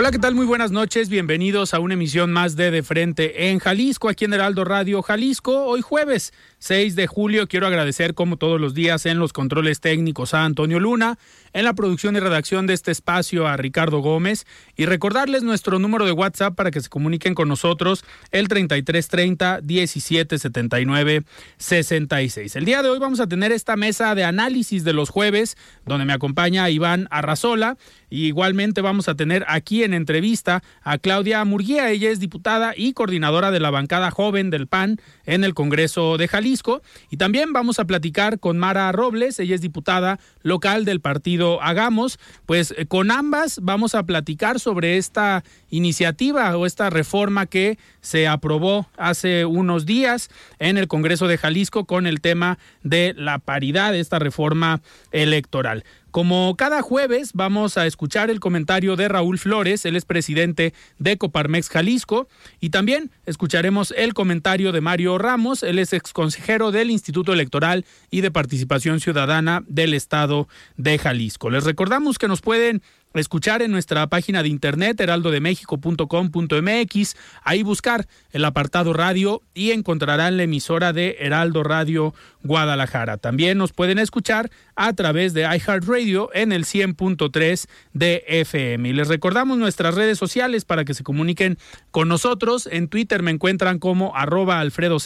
Hola, ¿qué tal? Muy buenas noches. Bienvenidos a una emisión más de De Frente en Jalisco, aquí en Heraldo Radio Jalisco. Hoy jueves 6 de julio quiero agradecer como todos los días en los controles técnicos a Antonio Luna, en la producción y redacción de este espacio a Ricardo Gómez y recordarles nuestro número de WhatsApp para que se comuniquen con nosotros el 3330 1779 66. El día de hoy vamos a tener esta mesa de análisis de los jueves donde me acompaña Iván Arrazola y igualmente vamos a tener aquí en entrevista a Claudia Murguía, ella es diputada y coordinadora de la bancada joven del PAN en el Congreso de Jalisco. Y también vamos a platicar con Mara Robles, ella es diputada local del partido Hagamos, pues eh, con ambas vamos a platicar sobre esta iniciativa o esta reforma que se aprobó hace unos días en el Congreso de Jalisco con el tema de la paridad, esta reforma electoral. Como cada jueves vamos a escuchar el comentario de Raúl Flores, él es presidente de Coparmex Jalisco, y también escucharemos el comentario de Mario Ramos, él es exconsejero del Instituto Electoral y de Participación Ciudadana del Estado de Jalisco. Les recordamos que nos pueden escuchar en nuestra página de internet heraldodemexico.com.mx, ahí buscar el apartado radio y encontrarán la emisora de Heraldo Radio Guadalajara. También nos pueden escuchar a través de iHeartRadio en el 100.3 de FM. Y les recordamos nuestras redes sociales para que se comuniquen con nosotros. En Twitter me encuentran como arroba Alfredo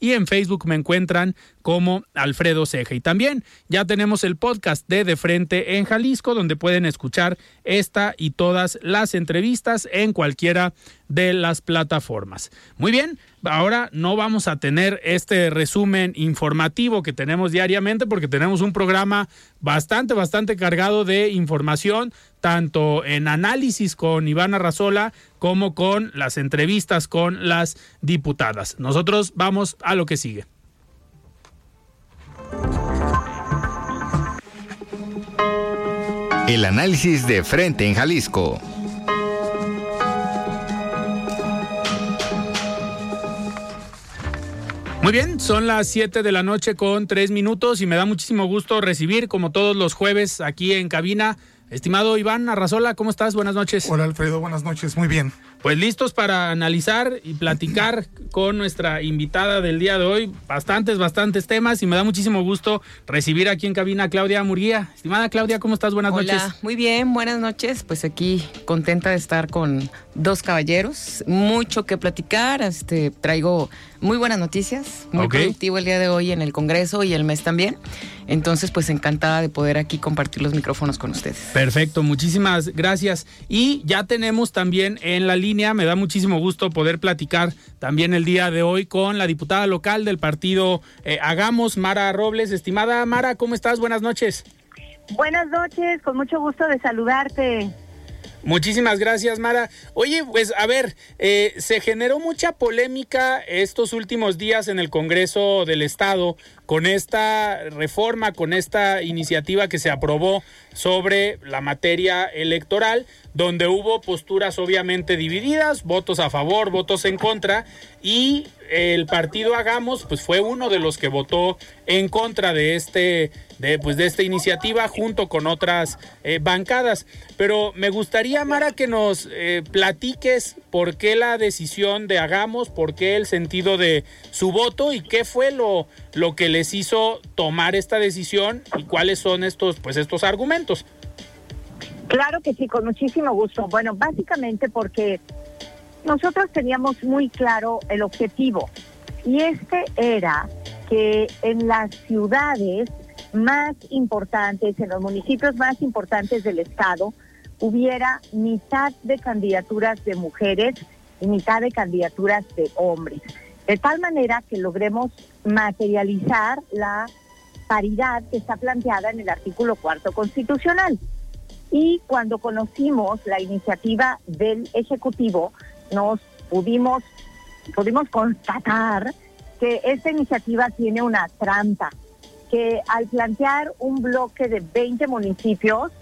y en Facebook me encuentran como Alfredo Ceja. Y también ya tenemos el podcast de De Frente en Jalisco, donde pueden escuchar esta y todas las entrevistas en cualquiera de las plataformas. Muy bien, ahora no vamos a tener este resumen informativo que tenemos diariamente porque tenemos un programa bastante, bastante cargado de información, tanto en análisis con Iván Arrazola como con las entrevistas con las diputadas. Nosotros vamos a lo que sigue. El análisis de frente en Jalisco. Muy bien, son las 7 de la noche con 3 minutos y me da muchísimo gusto recibir, como todos los jueves, aquí en cabina, estimado Iván Arrazola, ¿cómo estás? Buenas noches. Hola Alfredo, buenas noches, muy bien. Pues listos para analizar y platicar con nuestra invitada del día de hoy. Bastantes, bastantes temas y me da muchísimo gusto recibir aquí en cabina a Claudia Murguía. Estimada Claudia, ¿cómo estás? Buenas Hola, noches. muy bien, buenas noches. Pues aquí contenta de estar con dos caballeros. Mucho que platicar. Este, traigo muy buenas noticias. Muy Ok. productivo el día de hoy en el Congreso y el mes también. Entonces, pues encantada de poder aquí compartir los micrófonos con ustedes. Perfecto, muchísimas gracias. Y ya tenemos también en la línea, me da muchísimo gusto poder platicar también el día de hoy con la diputada local del partido eh, Hagamos, Mara Robles. Estimada Mara, ¿cómo estás? Buenas noches. Buenas noches, con mucho gusto de saludarte. Muchísimas gracias, Mara. Oye, pues a ver, eh, se generó mucha polémica estos últimos días en el Congreso del Estado con esta reforma, con esta iniciativa que se aprobó sobre la materia electoral, donde hubo posturas obviamente divididas, votos a favor, votos en contra, y el partido Hagamos pues fue uno de los que votó en contra de este de pues de esta iniciativa junto con otras eh, bancadas. Pero me gustaría Mara que nos eh, platiques por qué la decisión de Hagamos, por qué el sentido de su voto y qué fue lo lo que les hizo tomar esta decisión y cuáles son estos pues estos argumentos. Claro que sí, con muchísimo gusto. Bueno, básicamente porque nosotros teníamos muy claro el objetivo y este era que en las ciudades más importantes, en los municipios más importantes del estado, hubiera mitad de candidaturas de mujeres y mitad de candidaturas de hombres. De tal manera que logremos materializar la paridad que está planteada en el artículo cuarto constitucional. Y cuando conocimos la iniciativa del Ejecutivo, nos pudimos, pudimos constatar que esta iniciativa tiene una trampa, que al plantear un bloque de 20 municipios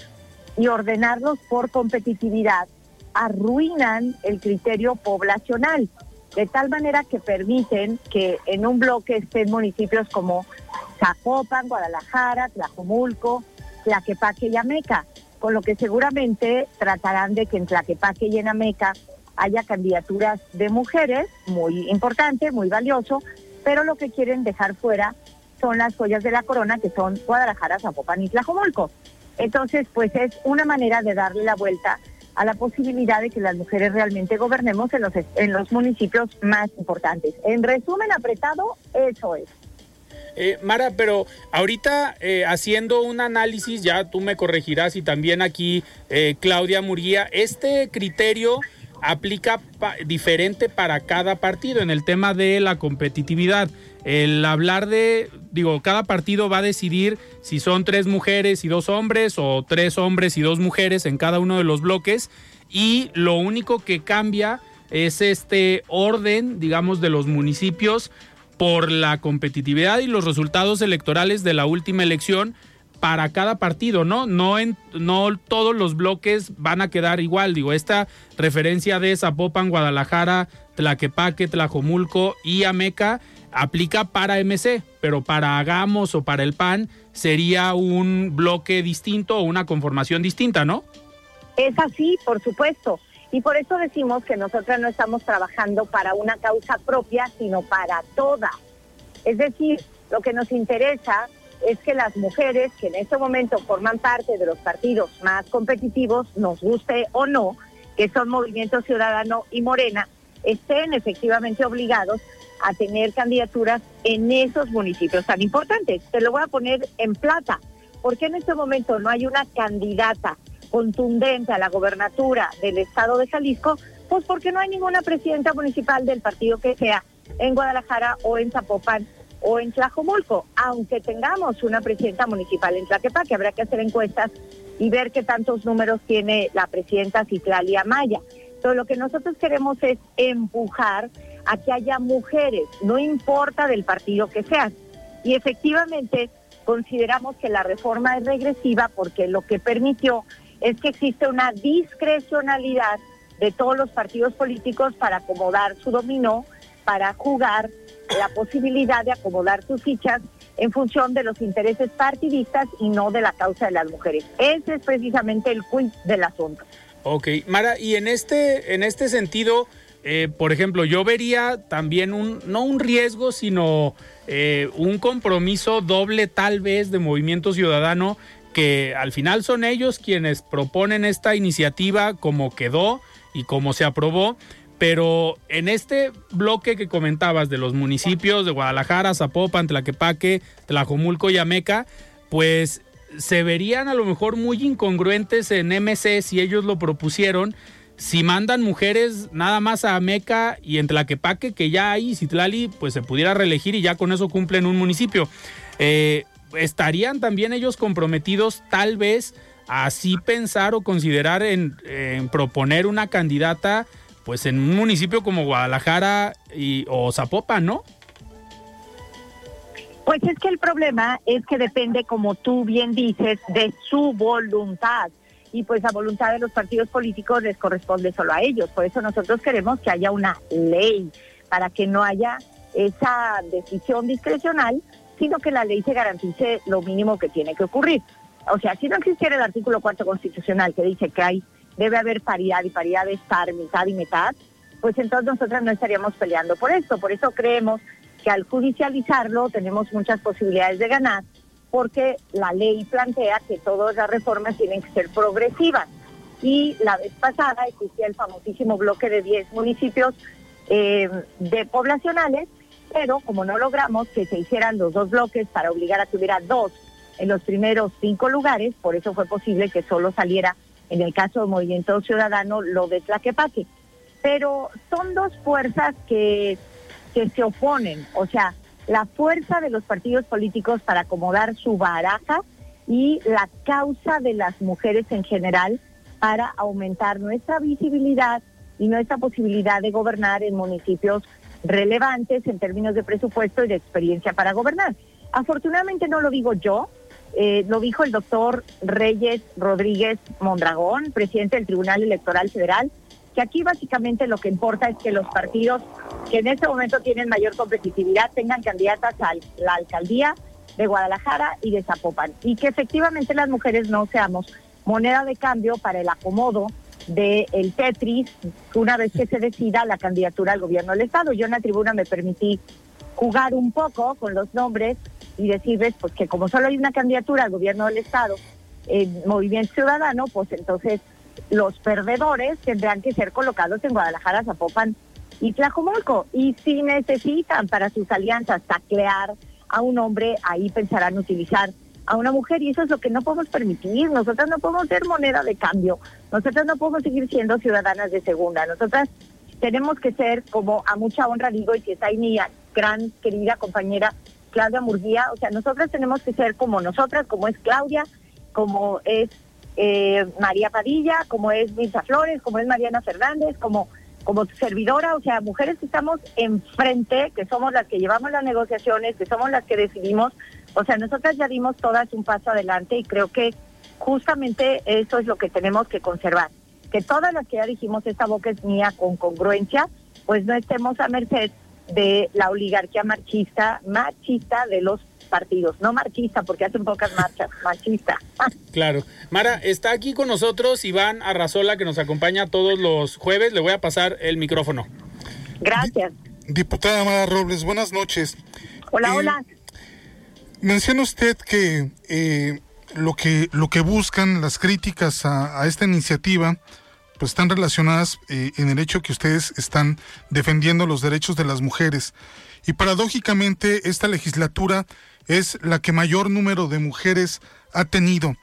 y ordenarlos por competitividad, arruinan el criterio poblacional, de tal manera que permiten que en un bloque estén municipios como Zapopan, Guadalajara, Tlajomulco, Tlaquepaque y Ameca, con lo que seguramente tratarán de que en Tlaquepaque y en Ameca haya candidaturas de mujeres, muy importante, muy valioso, pero lo que quieren dejar fuera son las joyas de la corona, que son Guadalajara, Zapopan y Tlajomulco. Entonces, pues es una manera de darle la vuelta a la posibilidad de que las mujeres realmente gobernemos en los, en los municipios más importantes. En resumen, apretado, eso es. Eh, Mara, pero ahorita eh, haciendo un análisis, ya tú me corregirás y también aquí eh, Claudia Murguía, este criterio aplica diferente para cada partido en el tema de la competitividad. El hablar de, digo, cada partido va a decidir si son tres mujeres y dos hombres o tres hombres y dos mujeres en cada uno de los bloques y lo único que cambia es este orden, digamos, de los municipios por la competitividad y los resultados electorales de la última elección para cada partido, ¿no? No en no todos los bloques van a quedar igual, digo, esta referencia de Zapopan, Guadalajara, Tlaquepaque, Tlajomulco y Ameca aplica para MC, pero para Hagamos o para el PAN sería un bloque distinto o una conformación distinta, ¿no? Es así, por supuesto. Y por eso decimos que nosotras no estamos trabajando para una causa propia, sino para toda. Es decir, lo que nos interesa es que las mujeres que en este momento forman parte de los partidos más competitivos, nos guste o no, que son Movimiento Ciudadano y Morena, estén efectivamente obligados a tener candidaturas en esos municipios tan importantes. Te lo voy a poner en plata, porque en este momento no hay una candidata contundente a la gobernatura del estado de Jalisco, pues porque no hay ninguna presidenta municipal del partido que sea en Guadalajara o en Zapopan o en Tlajomulco, aunque tengamos una presidenta municipal en Tlaquepaque, habrá que hacer encuestas y ver qué tantos números tiene la presidenta Citlalia Maya. Entonces, lo que nosotros queremos es empujar a que haya mujeres, no importa del partido que sean. Y efectivamente consideramos que la reforma es regresiva porque lo que permitió es que existe una discrecionalidad de todos los partidos políticos para acomodar su dominó, para jugar la posibilidad de acomodar sus fichas en función de los intereses partidistas y no de la causa de las mujeres. Ese es precisamente el quid del asunto. Ok, Mara, y en este, en este sentido, eh, por ejemplo, yo vería también un, no un riesgo, sino eh, un compromiso doble tal vez de movimiento ciudadano, que al final son ellos quienes proponen esta iniciativa como quedó y como se aprobó, pero en este bloque que comentabas de los municipios de Guadalajara, Zapopan, Tlaquepaque, Tlajomulco y Ameca, pues se verían a lo mejor muy incongruentes en MC si ellos lo propusieron. Si mandan mujeres nada más a Ameca y en Tlaquepaque, que ya hay, Citlali, pues se pudiera reelegir y ya con eso cumplen un municipio. Eh, ¿Estarían también ellos comprometidos tal vez a así pensar o considerar en, en proponer una candidata pues en un municipio como Guadalajara y, o Zapopan, ¿no? Pues es que el problema es que depende, como tú bien dices, de su voluntad. Y pues la voluntad de los partidos políticos les corresponde solo a ellos. Por eso nosotros queremos que haya una ley para que no haya esa decisión discrecional, sino que la ley se garantice lo mínimo que tiene que ocurrir. O sea, si no existiera el artículo cuarto constitucional que dice que hay debe haber paridad y paridad de estar mitad y mitad, pues entonces nosotras no estaríamos peleando por esto. Por eso creemos que al judicializarlo tenemos muchas posibilidades de ganar, porque la ley plantea que todas las reformas tienen que ser progresivas. Y la vez pasada existía el famosísimo bloque de 10 municipios eh, de poblacionales, pero como no logramos que se hicieran los dos bloques para obligar a que hubiera dos en los primeros cinco lugares, por eso fue posible que solo saliera en el caso del Movimiento Ciudadano lo de Tlaquepaque. Pero son dos fuerzas que, que se oponen, o sea, la fuerza de los partidos políticos para acomodar su baraja y la causa de las mujeres en general para aumentar nuestra visibilidad y nuestra posibilidad de gobernar en municipios relevantes en términos de presupuesto y de experiencia para gobernar. Afortunadamente no lo digo yo, eh, lo dijo el doctor Reyes Rodríguez Mondragón, presidente del Tribunal Electoral Federal, que aquí básicamente lo que importa es que los partidos que en este momento tienen mayor competitividad tengan candidatas a la alcaldía de Guadalajara y de Zapopan y que efectivamente las mujeres no seamos moneda de cambio para el acomodo del el Tetris una vez que se decida la candidatura al gobierno del Estado. Yo en la tribuna me permití jugar un poco con los nombres y decirles pues que como solo hay una candidatura al gobierno del Estado, en Movimiento Ciudadano, pues entonces los perdedores tendrán que ser colocados en Guadalajara, Zapopan y Tlajomulco. Y si necesitan para sus alianzas taclear a un hombre, ahí pensarán utilizar a una mujer y eso es lo que no podemos permitir. Nosotras no podemos ser moneda de cambio. Nosotras no podemos seguir siendo ciudadanas de segunda. Nosotras tenemos que ser, como a mucha honra digo, y que está ahí mi gran querida compañera Claudia Murguía, o sea, nosotras tenemos que ser como nosotras, como es Claudia, como es eh, María Padilla, como es Mirza Flores, como es Mariana Fernández, como, como servidora, o sea, mujeres que estamos enfrente, que somos las que llevamos las negociaciones, que somos las que decidimos, o sea, nosotras ya dimos todas un paso adelante y creo que justamente eso es lo que tenemos que conservar, que todas las que ya dijimos esta boca es mía con congruencia, pues no estemos a merced de la oligarquía marchista, machista de los partidos, no marchista porque hacen pocas marchas, machista. Claro. Mara, está aquí con nosotros Iván Arrazola que nos acompaña todos los jueves. Le voy a pasar el micrófono. Gracias. Diputada Mara Robles, buenas noches. Hola, Eh, hola. Menciona usted que eh, lo que lo que buscan las críticas a, a esta iniciativa pues están relacionadas eh, en el hecho que ustedes están defendiendo los derechos de las mujeres y paradójicamente esta legislatura es la que mayor número de mujeres ha tenido.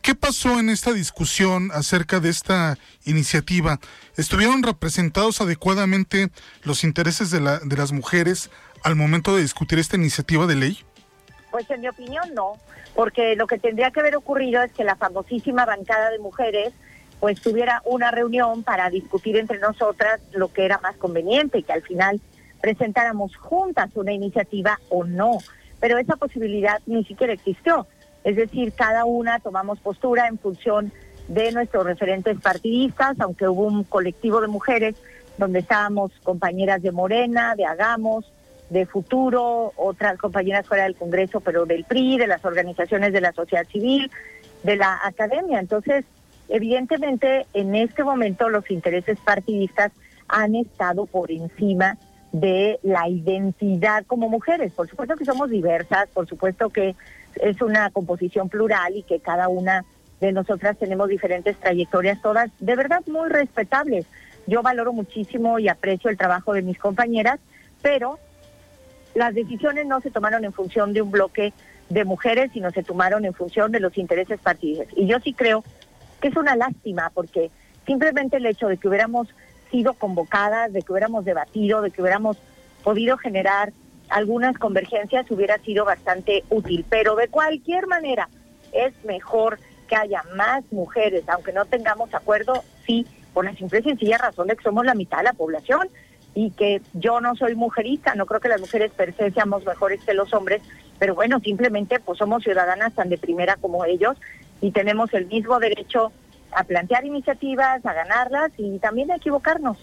¿Qué pasó en esta discusión acerca de esta iniciativa? ¿Estuvieron representados adecuadamente los intereses de, la, de las mujeres al momento de discutir esta iniciativa de ley? Pues en mi opinión no, porque lo que tendría que haber ocurrido es que la famosísima bancada de mujeres pues tuviera una reunión para discutir entre nosotras lo que era más conveniente, que al final presentáramos juntas una iniciativa o no. Pero esa posibilidad ni siquiera existió. Es decir, cada una tomamos postura en función de nuestros referentes partidistas, aunque hubo un colectivo de mujeres donde estábamos compañeras de Morena, de Hagamos, de Futuro, otras compañeras fuera del Congreso, pero del PRI, de las organizaciones de la sociedad civil, de la academia. Entonces, evidentemente, en este momento los intereses partidistas han estado por encima de la identidad como mujeres. Por supuesto que somos diversas, por supuesto que es una composición plural y que cada una de nosotras tenemos diferentes trayectorias, todas de verdad muy respetables. Yo valoro muchísimo y aprecio el trabajo de mis compañeras, pero las decisiones no se tomaron en función de un bloque de mujeres, sino se tomaron en función de los intereses partidistas. Y yo sí creo que es una lástima, porque simplemente el hecho de que hubiéramos sido convocadas, de que hubiéramos debatido, de que hubiéramos podido generar algunas convergencias hubiera sido bastante útil. Pero de cualquier manera, es mejor que haya más mujeres, aunque no tengamos acuerdo, sí, por la simple y sencilla razón de que somos la mitad de la población y que yo no soy mujerista, no creo que las mujeres per se seamos mejores que los hombres, pero bueno, simplemente pues somos ciudadanas tan de primera como ellos y tenemos el mismo derecho a plantear iniciativas, a ganarlas y también a equivocarnos.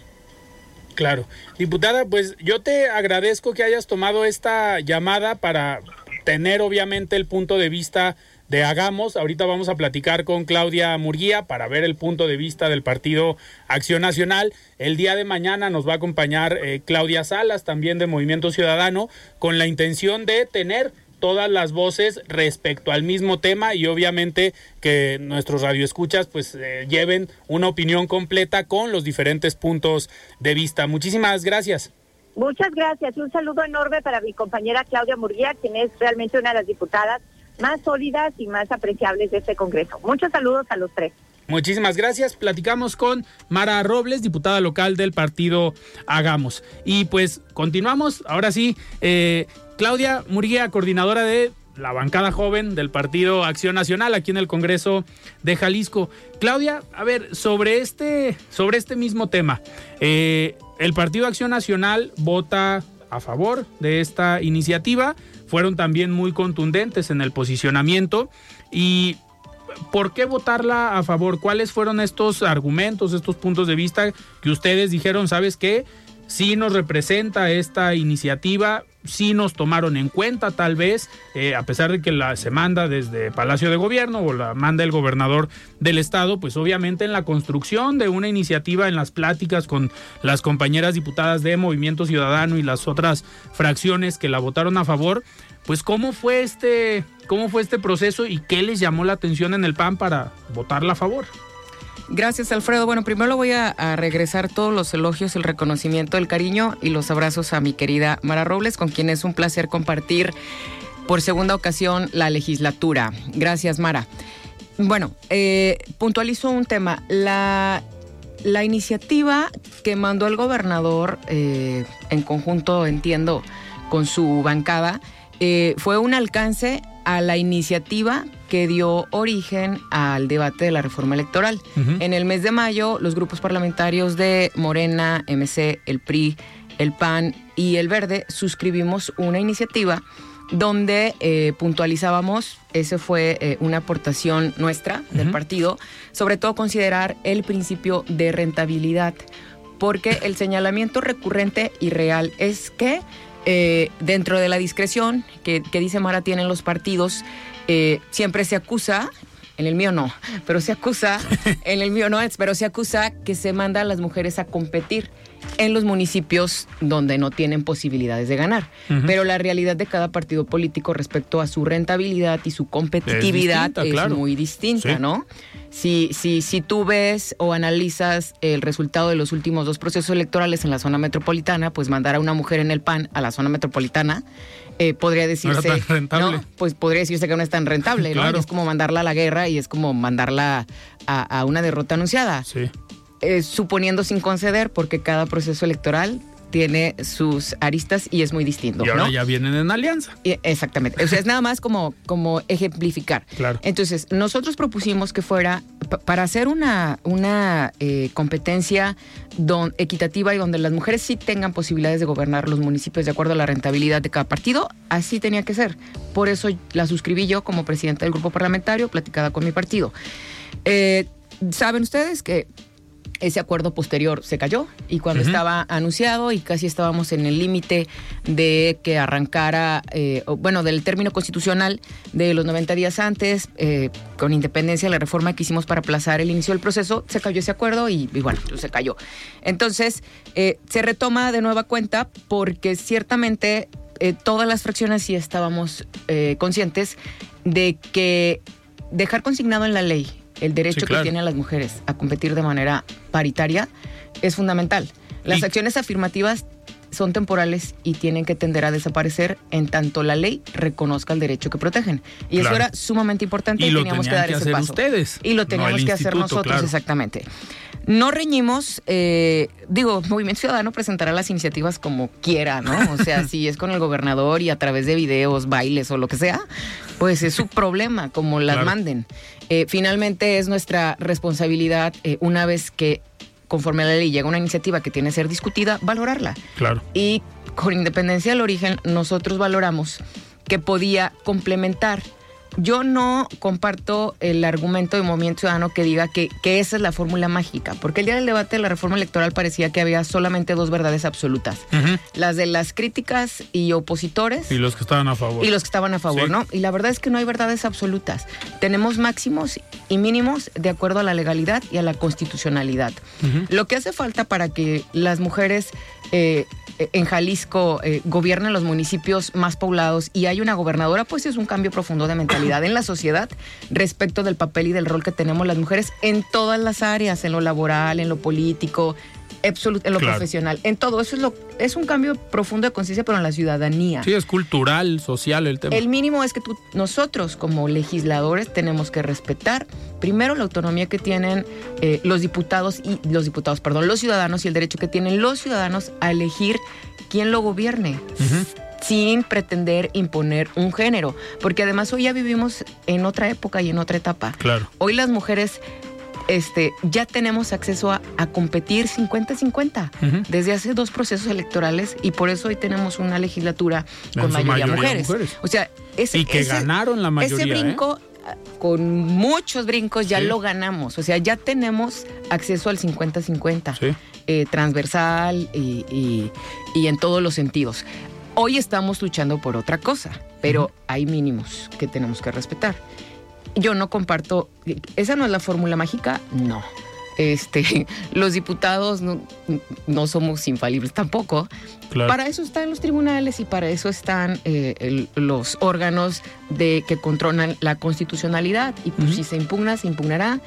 Claro. Diputada, pues yo te agradezco que hayas tomado esta llamada para tener obviamente el punto de vista de Hagamos. Ahorita vamos a platicar con Claudia Murguía para ver el punto de vista del Partido Acción Nacional. El día de mañana nos va a acompañar eh, Claudia Salas, también de Movimiento Ciudadano, con la intención de tener todas las voces respecto al mismo tema y obviamente que nuestros radioescuchas pues eh, lleven una opinión completa con los diferentes puntos de vista. Muchísimas gracias. Muchas gracias. Un saludo enorme para mi compañera Claudia Murguía, quien es realmente una de las diputadas más sólidas y más apreciables de este Congreso. Muchos saludos a los tres. Muchísimas gracias. Platicamos con Mara Robles, diputada local del partido Hagamos. Y pues continuamos. Ahora sí, eh, Claudia Murguía, coordinadora de la bancada joven del Partido Acción Nacional aquí en el Congreso de Jalisco. Claudia, a ver, sobre este, sobre este mismo tema, eh, el Partido Acción Nacional vota a favor de esta iniciativa, fueron también muy contundentes en el posicionamiento y ¿por qué votarla a favor? ¿Cuáles fueron estos argumentos, estos puntos de vista que ustedes dijeron, sabes qué? Sí nos representa esta iniciativa, sí nos tomaron en cuenta tal vez, eh, a pesar de que la se manda desde Palacio de Gobierno o la manda el gobernador del estado, pues obviamente en la construcción de una iniciativa, en las pláticas con las compañeras diputadas de Movimiento Ciudadano y las otras fracciones que la votaron a favor, pues cómo fue este, cómo fue este proceso y qué les llamó la atención en el PAN para votarla a favor. Gracias, Alfredo. Bueno, primero voy a, regresar todos los elogios, el reconocimiento, el cariño y los abrazos a mi querida Mara Robles, con quien es un placer compartir por segunda ocasión la legislatura. Gracias, Mara. Bueno, eh, puntualizo un tema. La, la, iniciativa que mandó el gobernador, eh, en conjunto, entiendo, con su bancada, eh, fue un alcance a la iniciativa que dio origen al debate de la reforma electoral. En el mes de mayo, los grupos parlamentarios de Morena, MC, el PRI, el PAN y el Verde suscribimos una iniciativa donde eh, puntualizábamos, esa fue eh, una aportación nuestra del partido, sobre todo considerar el principio de rentabilidad, porque el señalamiento recurrente y real es que eh, dentro de la discreción que, dice Mara tienen los partidos, eh, siempre se acusa, en el mío no, pero se acusa, en el mío no es, pero se acusa que se manda a las mujeres a competir en los municipios donde no tienen posibilidades de ganar. Pero la realidad de cada partido político respecto a su rentabilidad y su competitividad es, muy distinta, ¿no? Si, si, si tú ves o analizas el resultado de los últimos dos procesos electorales en la zona metropolitana, pues mandar a una mujer en el PAN a la zona metropolitana eh, podría decirse. No, pues podría decirse que no es tan rentable, ¿no? Es como mandarla a la guerra y es como mandarla a, una derrota anunciada. Sí. Eh, suponiendo sin conceder, porque cada proceso electoral tiene sus aristas y es muy distinto. Y ahora ya vienen en alianza. exactamente. O sea, es nada más como, como ejemplificar. Claro. Entonces, nosotros propusimos que fuera para hacer una, una eh, competencia don, equitativa y donde las mujeres sí tengan posibilidades de gobernar los municipios de acuerdo a la rentabilidad de cada partido, así tenía que ser. Por eso la suscribí yo como presidenta del grupo parlamentario, platicada con mi partido. Eh, Saben ustedes que ese acuerdo posterior se cayó y cuando estaba anunciado y casi estábamos en el límite de que arrancara, eh, bueno, del término constitucional de los 90 días antes, eh, con independencia de la reforma que hicimos para aplazar el inicio del proceso, se cayó ese acuerdo y, bueno, pues se cayó. Entonces, eh, se retoma de nueva cuenta porque ciertamente todas las fracciones sí estábamos conscientes de que dejar consignado en la ley el derecho que tienen las mujeres a competir de manera paritaria es fundamental. Las acciones afirmativas son temporales y tienen que tender a desaparecer en tanto la ley reconozca el derecho que protegen. Y eso era sumamente importante y, teníamos que dar ese paso. Ustedes, y lo teníamos que hacer nosotros, exactamente. No reñimos, eh, digo, Movimiento Ciudadano presentará las iniciativas como quiera, ¿no? O sea, si es con el gobernador y a través de videos, bailes o lo que sea, pues es su problema, como las manden. Eh, finalmente es nuestra responsabilidad, eh, una vez que conforme a la ley llega una iniciativa que tiene que ser discutida, valorarla. Claro. Y con independencia del origen, nosotros valoramos que podía complementar yo no comparto el argumento de Movimiento Ciudadano que diga que, que esa es la fórmula mágica, porque el día del debate de la reforma electoral parecía que había solamente dos verdades absolutas, las de las críticas y opositores Y los que estaban a favor. y los que estaban a favor, Sí. ¿no? Y la verdad es que no hay verdades absolutas. Tenemos máximos y mínimos de acuerdo a la legalidad y a la constitucionalidad. Lo que hace falta para que las mujeres eh, en Jalisco eh, gobiernen los municipios más poblados y hay una gobernadora, pues es un cambio profundo de mentalidad en la sociedad respecto del papel y del rol que tenemos las mujeres en todas las áreas, en lo laboral, en lo político, absolut- en lo Claro. profesional, en todo. Eso es, lo, es un cambio profundo de conciencia, pero en la ciudadanía. Sí, es cultural, social el tema. El mínimo es que tú- nosotros como legisladores tenemos que respetar primero la autonomía que tienen eh, los diputados y los diputados, perdón, los ciudadanos y el derecho que tienen los ciudadanos a elegir quién lo gobierne. sin pretender imponer un género, porque además hoy ya vivimos en otra época y en otra etapa. Claro. Hoy las mujeres este, ya tenemos acceso a, a competir 50-50 Ujú. desde hace dos procesos electorales y por eso hoy tenemos una legislatura con mayoría, mayoría mujeres. mujeres. O sea, ese, Y que ese- ganaron la mayoría. Ese ¿eh? brinco, ah, con muchos brincos, ya Sí. lo ganamos. O sea, ya tenemos acceso al 50-50 Sí. eh, transversal y, y- y en todos los sentidos. Hoy estamos luchando por otra cosa, pero hay mínimos que tenemos que respetar. Yo no comparto, esa no es la fórmula mágica, no. Este, los diputados no, no somos infalibles tampoco. Claro. Para eso están los tribunales y para eso están eh, el- los órganos de que controlan la constitucionalidad. Y pues Ujú. si se impugna, se impugnará.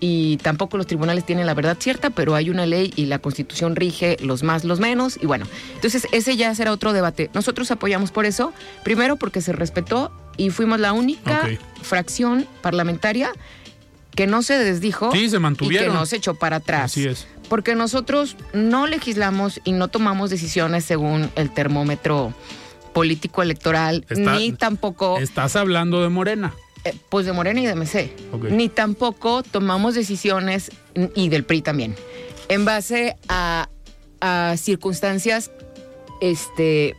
Y tampoco los tribunales tienen la verdad cierta, pero hay una ley y la constitución rige los más, los menos. Y bueno, entonces ese ya será otro debate. Nosotros apoyamos por eso, primero porque se respetó y fuimos la única Ok. fracción parlamentaria que no se desdijo Sí, se y mantuvieron. que no se echó para atrás. Así es. Porque nosotros no legislamos y no tomamos decisiones según el termómetro político electoral, Está- ni tampoco Estás hablando de Morena. eh, pues de Morena y de MC, Ok. ni tampoco tomamos decisiones y del PRI también, en base a, a circunstancias, este,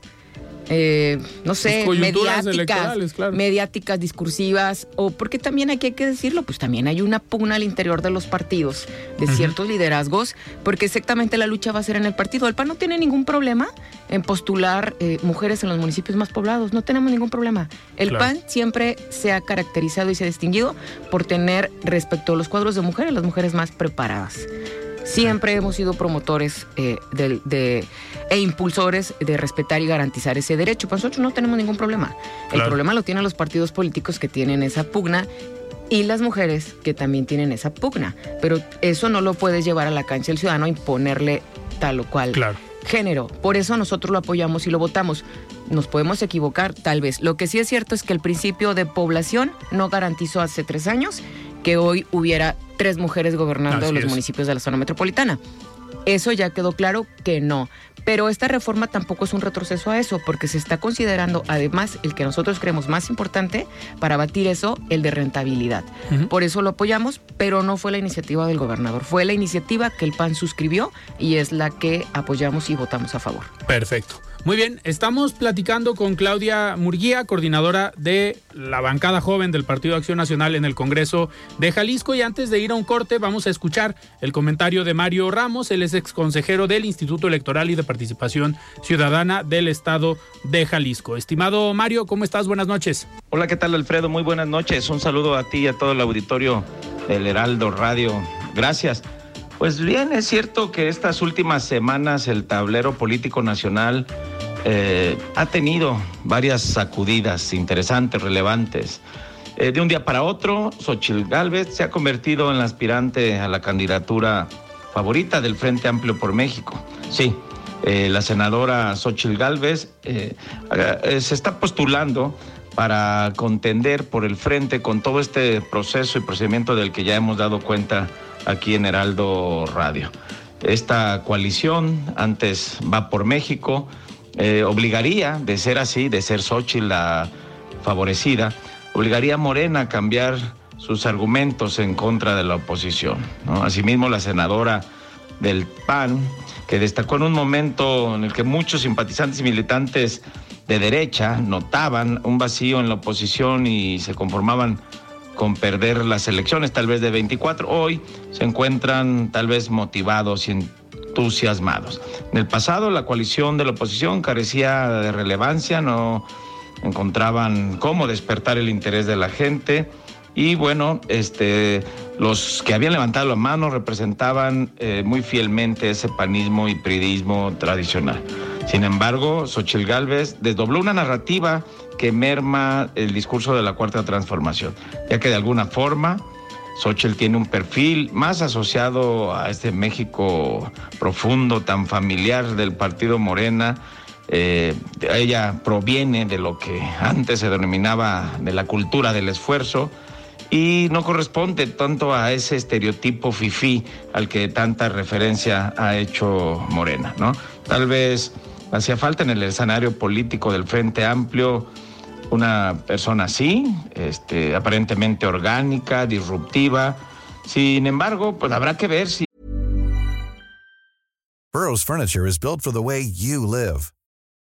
eh, no sé, Pues coyunturas mediáticas, electorales, claro. mediáticas, discursivas, o porque también aquí hay que decirlo, pues también hay una pugna al interior de los partidos, de ciertos liderazgos, porque exactamente la lucha va a ser en el partido. El PAN no tiene ningún problema en postular eh, mujeres en los municipios más poblados, no tenemos ningún problema. El Claro. PAN siempre se ha caracterizado y se ha distinguido por tener respecto a los cuadros de mujeres, las mujeres más preparadas. Siempre hemos sido promotores eh, de, e impulsores de respetar y garantizar ese derecho. Para nosotros no tenemos ningún problema. El Claro. problema lo tienen los partidos políticos que tienen esa pugna y las mujeres que también tienen esa pugna. Pero eso no lo puedes llevar a la cancha del ciudadano a imponerle tal o cual Claro. género. Por eso nosotros lo apoyamos y lo votamos. Nos podemos equivocar, tal vez. Lo que sí es cierto es que el principio de población no garantizó hace tres años que hoy hubiera tres mujeres gobernando Así los es. municipios de la zona metropolitana. Eso ya quedó claro que no. Pero esta reforma tampoco es un retroceso a eso, porque se está considerando, además, el que nosotros creemos más importante para batir eso, el de rentabilidad. Por eso lo apoyamos, pero no fue la iniciativa del gobernador. Fue la iniciativa que el PAN suscribió y es la que apoyamos y votamos a favor. Perfecto. Muy bien, estamos platicando con Claudia Murguía, coordinadora de la bancada joven del Partido Acción Nacional en el Congreso de Jalisco. Y antes de ir a un corte, vamos a escuchar el comentario de Mario Ramos, él es ex consejero del Instituto Electoral y de Participación Ciudadana del Estado de Jalisco. Estimado Mario, ¿cómo estás? Buenas noches. Hola, ¿qué tal Alfredo? Muy buenas noches. Un saludo a ti y a todo el auditorio del Heraldo Radio. Gracias. Pues bien, es cierto que estas últimas semanas el tablero político nacional eh, ha tenido varias sacudidas interesantes, relevantes. Eh, de un día para otro, Xochitl Gálvez se ha convertido en la aspirante a la candidatura favorita del Frente Amplio por México. Sí, eh, la senadora Xochitl Gálvez se está postulando para contender por el frente con todo este proceso y procedimiento del que ya hemos dado cuenta aquí en Heraldo Radio. Esta coalición, antes va por México, eh, obligaría, de ser así, de ser Xochitl la favorecida, obligaría a Morena a cambiar sus argumentos en contra de la oposición. Asimismo, la senadora del PAN, que destacó en un momento en el que muchos simpatizantes y militantes de derecha notaban un vacío en la oposición y se conformaban con perder las elecciones, tal vez de 24. Hoy se encuentran tal vez motivados y entusiasmados. En el pasado la coalición de la oposición carecía de relevancia, no encontraban cómo despertar el interés de la gente y bueno, este, los que habían levantado la mano representaban eh, muy fielmente ese panismo y pridismo tradicional. Sin embargo, Xochitl Gálvez desdobló una narrativa que merma el discurso de la cuarta transformación, ya que de alguna forma Xochitl tiene un perfil más asociado a este México profundo, tan familiar del partido Morena. Eh, ella proviene de lo que antes se denominaba de la cultura del esfuerzo y no corresponde tanto a ese estereotipo fifí al que tanta referencia ha hecho Morena, ¿no? Tal vez hacía falta en el escenario político del Frente Amplio una persona así, este, aparentemente orgánica, disruptiva. Sin embargo, pues habrá que ver si Burroughs Furniture is built for the way you live.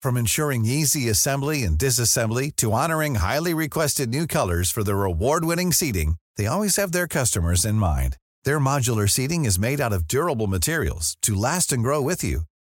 From ensuring easy assembly and disassembly to honoring highly requested new colors for their award-winning seating, they always have their customers in mind. Their modular seating is made out of durable materials to last and grow with you.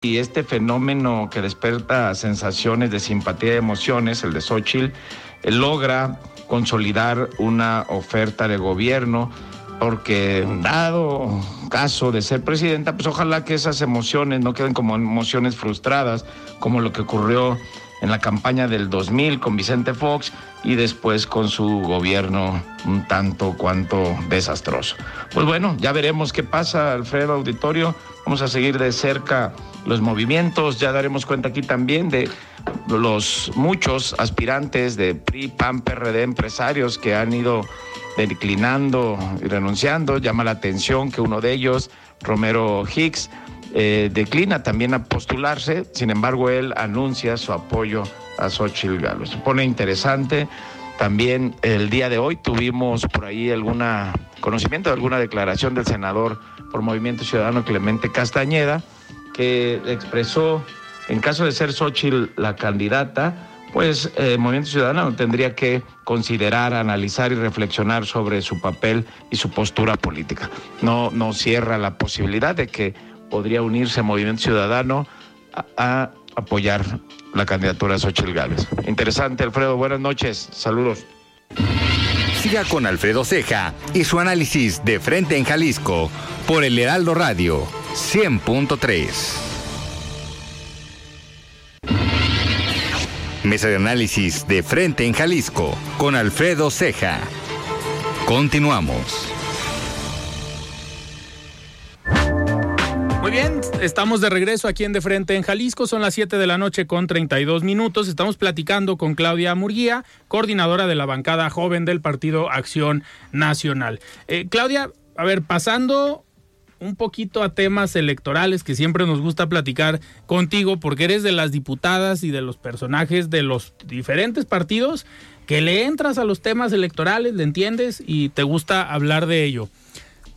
Y este fenómeno que desperta sensaciones de simpatía y emociones, el de Xochitl, eh, logra consolidar una oferta de gobierno porque dado caso de ser presidenta, pues ojalá que esas emociones no queden como emociones frustradas, como lo que ocurrió en la campaña del 2000 con Vicente Fox y después con su gobierno un tanto cuanto desastroso. Pues bueno, ya veremos qué pasa, Alfredo Auditorio. Vamos a seguir de cerca los movimientos. Ya daremos cuenta aquí también de los muchos aspirantes de PRI, PAN, PRD, empresarios que han ido declinando y renunciando. Llama la atención que uno de ellos, Romero Hicks, eh, declina también a postularse, sin embargo él anuncia su apoyo a Xochitl Galo. Se pone interesante. También el día de hoy tuvimos por ahí alguna conocimiento de alguna declaración del senador por Movimiento Ciudadano Clemente Castañeda, que expresó, en caso de ser Xochitl la candidata, pues eh, Movimiento Ciudadano tendría que considerar, analizar y reflexionar sobre su papel y su postura política. No, no cierra la posibilidad de que podría unirse Movimiento Ciudadano a, a apoyar la candidatura de Xochitl Gálvez. Interesante, Alfredo. Buenas noches. Saludos. Siga con Alfredo Ceja y su análisis de frente en Jalisco por el Heraldo Radio 100.3. Mesa de análisis de frente en Jalisco con Alfredo Ceja. Continuamos. Muy bien, estamos de regreso aquí en De Frente en Jalisco. Son las 7 de la noche con 32 minutos. Estamos platicando con Claudia Murguía, coordinadora de la bancada joven del Partido Acción Nacional. Eh, Claudia, a ver, pasando un poquito a temas electorales que siempre nos gusta platicar contigo porque eres de las diputadas y de los personajes de los diferentes partidos que le entras a los temas electorales, le entiendes y te gusta hablar de ello.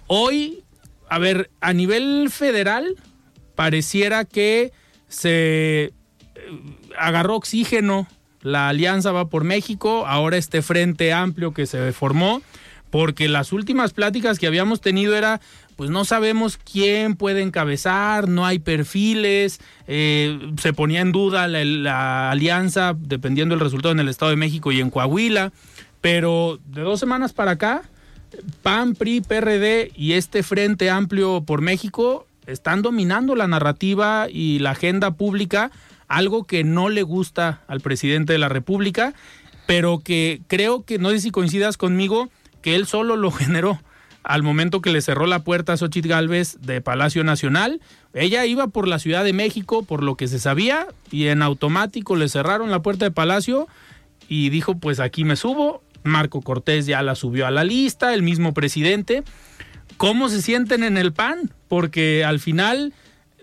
Hoy a ver, a nivel federal, pareciera que se eh, agarró oxígeno la alianza va por México, ahora este frente amplio que se formó, porque las últimas pláticas que habíamos tenido era, pues no sabemos quién puede encabezar, no hay perfiles, eh, se ponía en duda la, la alianza dependiendo del resultado en el Estado de México y en Coahuila, pero de dos semanas para acá, PAN, PRI, PRD y este Frente Amplio por México están dominando la narrativa y la agenda pública algo que no le gusta al presidente de la República, pero que creo que, no sé si coincidas conmigo, que él solo lo generó al momento que le cerró la puerta a Xochitl Galvez de Palacio Nacional. Ella iba por la Ciudad de México, por lo que se sabía, y en automático le cerraron la puerta de Palacio y dijo, pues aquí me subo. Marco Cortés ya la subió a la lista, el mismo presidente. ¿Cómo se sienten en el PAN? Porque al final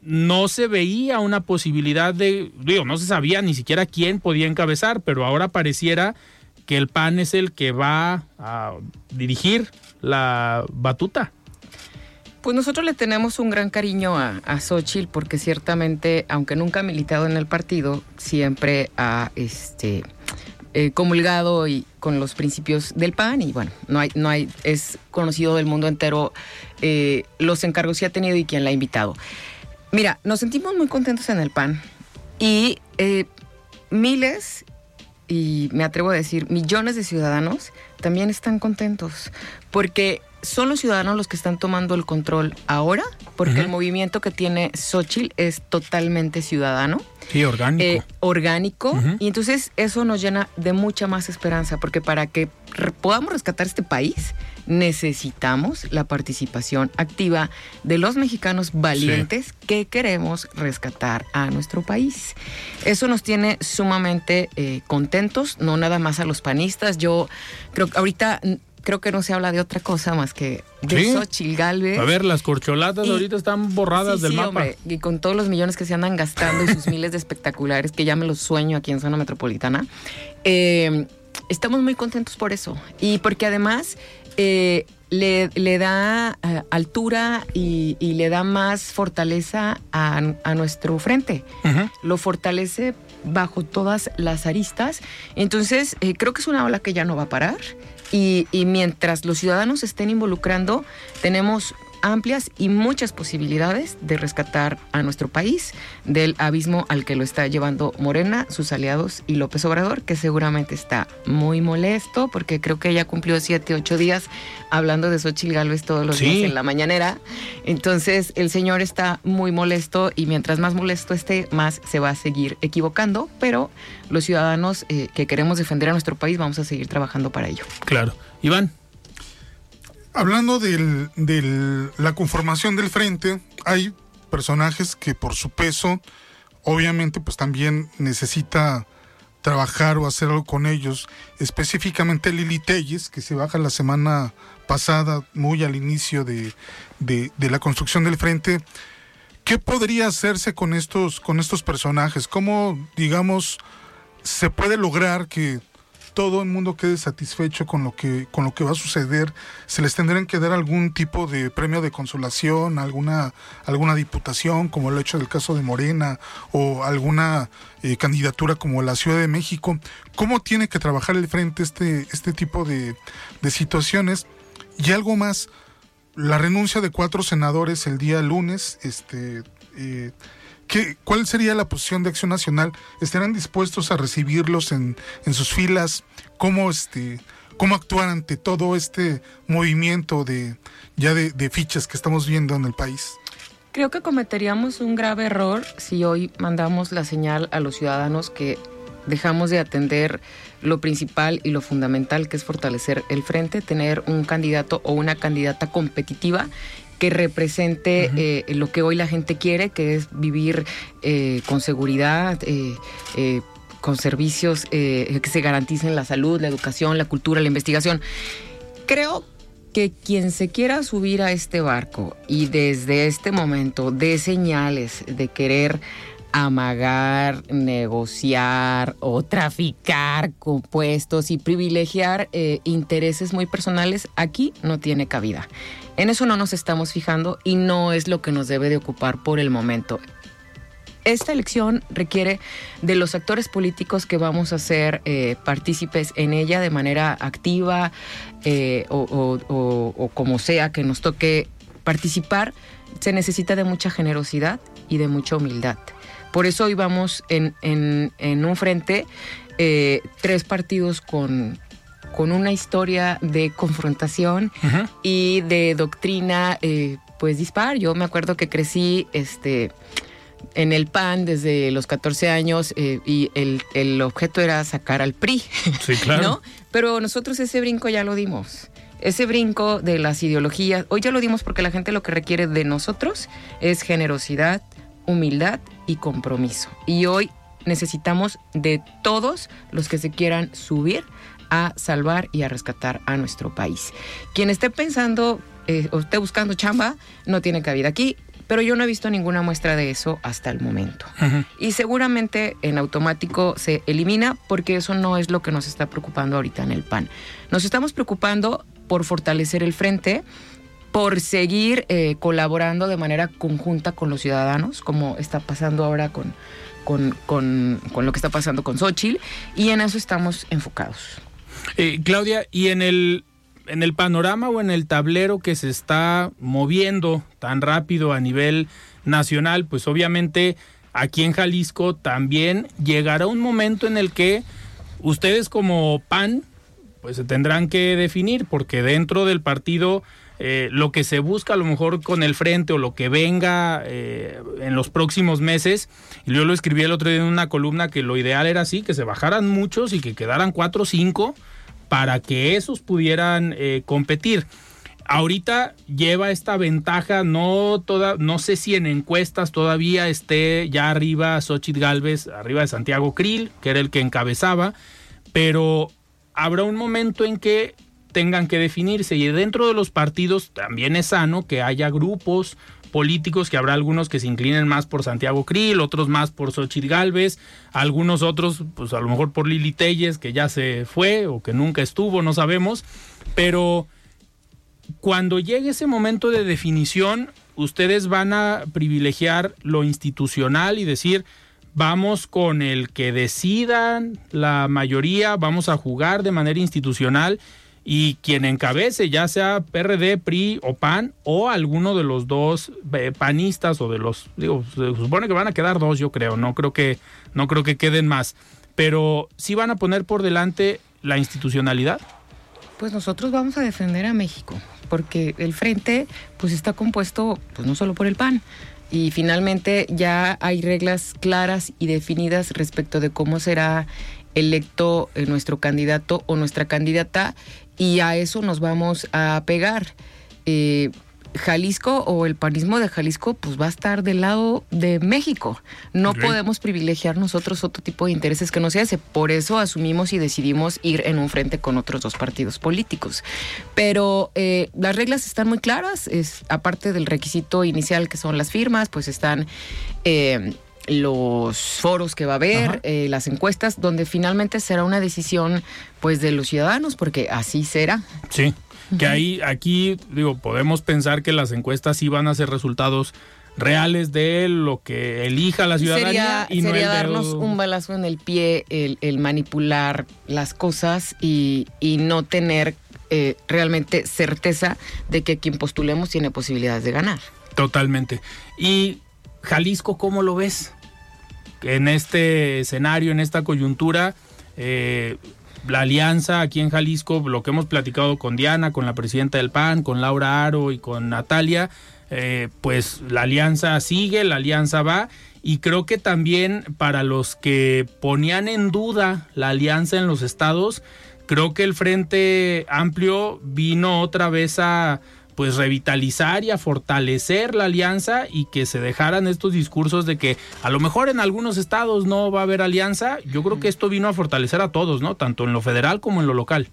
no se veía una posibilidad de, digo, no se sabía ni siquiera quién podía encabezar, pero ahora pareciera que el PAN es el que va a dirigir la batuta. Pues nosotros le tenemos un gran cariño a, a porque ciertamente, aunque nunca ha militado en el partido, siempre ha este, eh, comulgado y con los principios del PAN y bueno, no hay, no hay, es conocido del mundo entero eh, los encargos que ha tenido y quién la ha invitado. Mira, nos sentimos muy contentos en el PAN y eh, miles, y me atrevo a decir millones de ciudadanos también están contentos porque son los ciudadanos los que están tomando el control ahora, porque el movimiento que tiene Xochitl es totalmente ciudadano. Sí, orgánico. Eh, orgánico. Y entonces eso nos llena de mucha más esperanza, porque para que podamos rescatar este país, necesitamos la participación activa de los mexicanos valientes que queremos rescatar a nuestro país. Eso nos tiene sumamente eh, contentos, no nada más a los panistas. Yo creo que ahorita creo que no se habla de otra cosa más que de ¿Sí? Xochitl Galvez. A ver, las corcholatas ahorita están borradas del mapa. y con todos los millones que se andan gastando y sus miles de espectaculares, que ya me los sueño aquí en zona metropolitana. Eh, estamos muy contentos por eso. Y porque además eh, le, le, da uh, altura y, y, le da más fortaleza a, a nuestro frente. Uh -huh. Lo fortalece bajo todas las aristas. Entonces, eh, creo que es una ola que ya no va a parar. Y, y, mientras los ciudadanos estén involucrando, tenemos amplias y muchas posibilidades de rescatar a nuestro país del abismo al que lo está llevando Morena, sus aliados y López Obrador, que seguramente está muy molesto porque creo que ya cumplió siete, ocho días hablando de Xochitl Gálvez todos los sí. días en la mañanera. Entonces el señor está muy molesto y mientras más molesto esté, más se va a seguir equivocando, pero los ciudadanos eh, que queremos defender a nuestro país vamos a seguir trabajando para ello. Claro. Iván. Hablando de la conformación del frente, hay personajes que por su peso, obviamente, pues también necesita trabajar o hacer algo con ellos. Específicamente Lili Telles, que se baja la semana pasada, muy al inicio de, de, de la construcción del frente. ¿Qué podría hacerse con estos, con estos personajes? ¿Cómo, digamos, se puede lograr que todo el mundo quede satisfecho con lo que con lo que va a suceder, se les tendrán que dar algún tipo de premio de consolación, alguna alguna diputación, como el hecho del caso de Morena o alguna eh, candidatura como la Ciudad de México. ¿Cómo tiene que trabajar el frente este este tipo de, de situaciones? Y algo más, la renuncia de cuatro senadores el día lunes, este eh, ¿Qué, ¿Cuál sería la posición de Acción Nacional? ¿Estarán dispuestos a recibirlos en, en sus filas? ¿Cómo, este, ¿Cómo actuar ante todo este movimiento de, ya de, de fichas que estamos viendo en el país? Creo que cometeríamos un grave error si hoy mandamos la señal a los ciudadanos que dejamos de atender lo principal y lo fundamental que es fortalecer el frente, tener un candidato o una candidata competitiva que represente uh -huh. eh, lo que hoy la gente quiere, que es vivir eh, con seguridad, eh, con servicios que se garanticen la salud, la educación, la cultura, la investigación. Creo que quien se quiera subir a este barco y desde este momento dé señales de querer amagar, negociar o traficar compuestos y privilegiar eh, intereses muy personales, aquí no tiene cabida. En eso no nos estamos fijando y no es lo que nos debe de ocupar por el momento. Esta elección requiere de los actores políticos que vamos a ser eh, partícipes en ella de manera activa eh, o, como sea que nos toque participar, se necesita de mucha generosidad y de mucha humildad. Por eso hoy vamos en un frente, eh, tres partidos con, con, una historia de confrontación uh -huh. y de doctrina, eh, pues dispar. Yo me acuerdo que crecí este, en el PAN desde los 14 años eh, y el, el objeto era sacar al PRI. Sí, claro. ¿no? Pero nosotros ese brinco ya lo dimos. Ese brinco de las ideologías, hoy ya lo dimos porque la gente lo que requiere de nosotros es generosidad, humildad y compromiso. Y hoy necesitamos de todos los que se quieran subir a salvar y a rescatar a nuestro país. Quien esté pensando eh, o esté buscando chamba, no tiene cabida aquí, pero yo no he visto ninguna muestra de eso hasta el momento. Y seguramente en automático se elimina porque eso no es lo que nos está preocupando ahorita en el PAN. Nos estamos preocupando por fortalecer el frente, por seguir eh, colaborando de manera conjunta con los ciudadanos, como está pasando ahora con, con, con, con lo que está pasando con Xochitl, y en eso estamos enfocados. Eh, Claudia, y en el, en el panorama o en el tablero que se está moviendo tan rápido a nivel nacional, pues obviamente aquí en Jalisco también llegará un momento en el que ustedes como PAN pues se tendrán que definir porque dentro del partido eh, lo que se busca a lo mejor con el frente o lo que venga eh, en los próximos meses, y yo lo escribí el otro día en una columna que lo ideal era así, que se bajaran muchos y que quedaran cuatro o cinco para que esos pudieran eh, competir. Ahorita lleva esta ventaja, no toda, no sé si en encuestas todavía esté ya arriba Xochitl Galvez, arriba de Santiago Krill, que era el que encabezaba, pero habrá un momento en que tengan que definirse. Y dentro de los partidos también es sano que haya grupos políticos, que habrá algunos que se inclinen más por Santiago Krill, otros más por Xochitl Galvez, algunos otros, pues a lo mejor por Lili Telles, que ya se fue o que nunca estuvo, no sabemos, pero cuando llegue ese momento de definición, ustedes van a privilegiar lo institucional y decir, vamos con el que decidan la mayoría, vamos a jugar de manera institucional y quien encabece, ya sea PRD, PRI o PAN, o alguno de los dos eh, panistas o de los, digo, se supone que van a quedar dos, yo creo, no creo que, no creo que queden más, pero sí van a poner por delante la institucionalidad. Pues nosotros vamos a defender a México, porque el frente pues está compuesto pues no solo por el PAN, y finalmente ya hay reglas claras y definidas respecto de cómo será electo eh, nuestro candidato o nuestra candidata y a eso nos vamos a pegar. Eh, Jalisco o el panismo de Jalisco pues va a estar del lado de México. No podemos privilegiar nosotros otro tipo de intereses que no se hace. Por eso asumimos y decidimos ir en un frente con otros dos partidos políticos. Pero eh, las reglas están muy claras. Es, aparte del requisito inicial que son las firmas, pues están... Eh, los foros que va a haber, eh, las encuestas, donde finalmente será una decisión pues de los ciudadanos, porque así será. Sí, que ahí, aquí, digo, podemos pensar que las encuestas sí van a ser resultados reales de lo que elija la ciudadanía sería, y no sería darnos un balazo en el pie el, el manipular las cosas y, y no tener eh, realmente certeza de que quien postulemos tiene posibilidades de ganar. Totalmente. Y Jalisco, ¿cómo lo ves? En este escenario, en esta coyuntura, eh, la alianza aquí en Jalisco, lo que hemos platicado con Diana, con la presidenta del PAN, con Laura Aro y con Natalia, eh, pues la alianza sigue, la alianza va. Y creo que también para los que ponían en duda la alianza en los estados, creo que el Frente Amplio vino otra vez a pues revitalizar y a fortalecer la alianza y que se dejaran estos discursos de que a lo mejor en algunos estados no va a haber alianza. Yo creo que esto vino a fortalecer a todos, ¿no? Tanto en lo federal como en lo local.